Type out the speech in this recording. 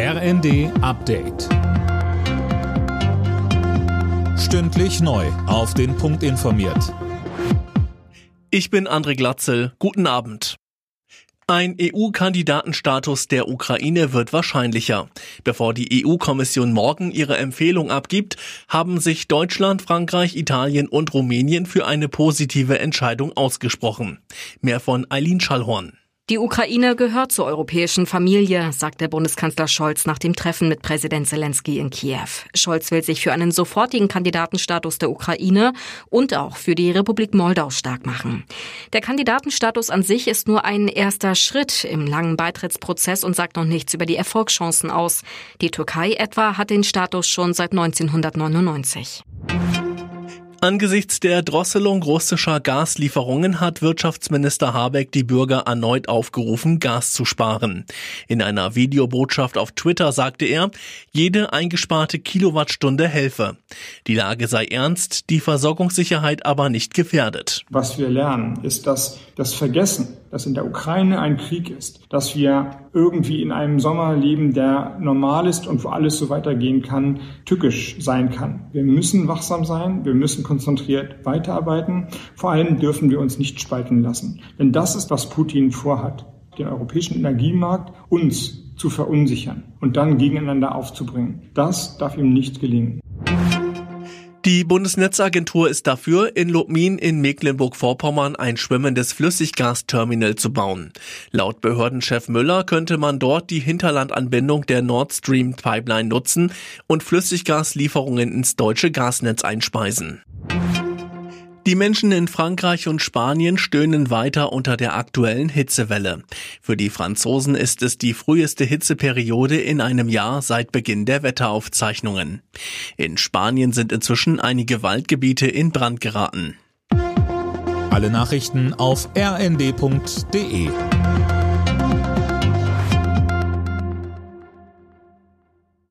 RND Update. Stündlich neu. Auf den Punkt informiert. Ich bin André Glatzel. Guten Abend. Ein EU-Kandidatenstatus der Ukraine wird wahrscheinlicher. Bevor die EU-Kommission morgen ihre Empfehlung abgibt, haben sich Deutschland, Frankreich, Italien und Rumänien für eine positive Entscheidung ausgesprochen. Mehr von Eileen Schallhorn. Die Ukraine gehört zur europäischen Familie, sagt der Bundeskanzler Scholz nach dem Treffen mit Präsident Zelensky in Kiew. Scholz will sich für einen sofortigen Kandidatenstatus der Ukraine und auch für die Republik Moldau stark machen. Der Kandidatenstatus an sich ist nur ein erster Schritt im langen Beitrittsprozess und sagt noch nichts über die Erfolgschancen aus. Die Türkei etwa hat den Status schon seit 1999. Angesichts der Drosselung russischer Gaslieferungen hat Wirtschaftsminister Habeck die Bürger erneut aufgerufen, Gas zu sparen. In einer Videobotschaft auf Twitter sagte er, jede eingesparte Kilowattstunde helfe. Die Lage sei ernst, die Versorgungssicherheit aber nicht gefährdet. Was wir lernen, ist, dass das Vergessen, dass in der Ukraine ein Krieg ist, dass wir irgendwie in einem Sommer leben, der normal ist und wo alles so weitergehen kann, tückisch sein kann. Wir müssen wachsam sein, wir müssen konzentriert weiterarbeiten. Vor allem dürfen wir uns nicht spalten lassen. Denn das ist, was Putin vorhat, den europäischen Energiemarkt uns zu verunsichern und dann gegeneinander aufzubringen. Das darf ihm nicht gelingen. Die Bundesnetzagentur ist dafür, in Lubmin in Mecklenburg-Vorpommern ein schwimmendes Flüssiggasterminal zu bauen. Laut Behördenchef Müller könnte man dort die Hinterlandanbindung der Nord Stream Pipeline nutzen und Flüssiggaslieferungen ins deutsche Gasnetz einspeisen. Die Menschen in Frankreich und Spanien stöhnen weiter unter der aktuellen Hitzewelle. Für die Franzosen ist es die früheste Hitzeperiode in einem Jahr seit Beginn der Wetteraufzeichnungen. In Spanien sind inzwischen einige Waldgebiete in Brand geraten. Alle Nachrichten auf rnd.de